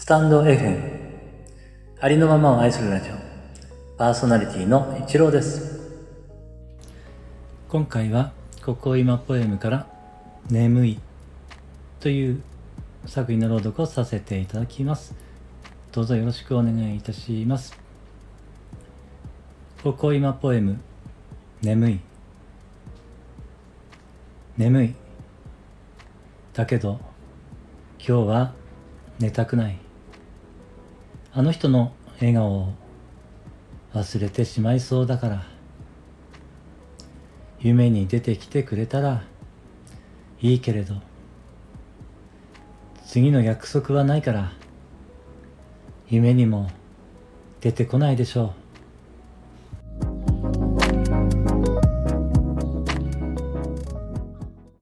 スタンド FM ありのままを愛するラジオ。パーソナリティの一郎です。今回は「ここ今ポエム」から「眠い」という作品の朗読をさせていただきます。どうぞよろしくお願いいたします。ここ今ポエム「眠い」眠い。だけど今日は寝たくない。あの人の笑顔を忘れてしまいそうだから。夢に出てきてくれたらいいけれど次の約束はないから夢にも出てこないでしょう。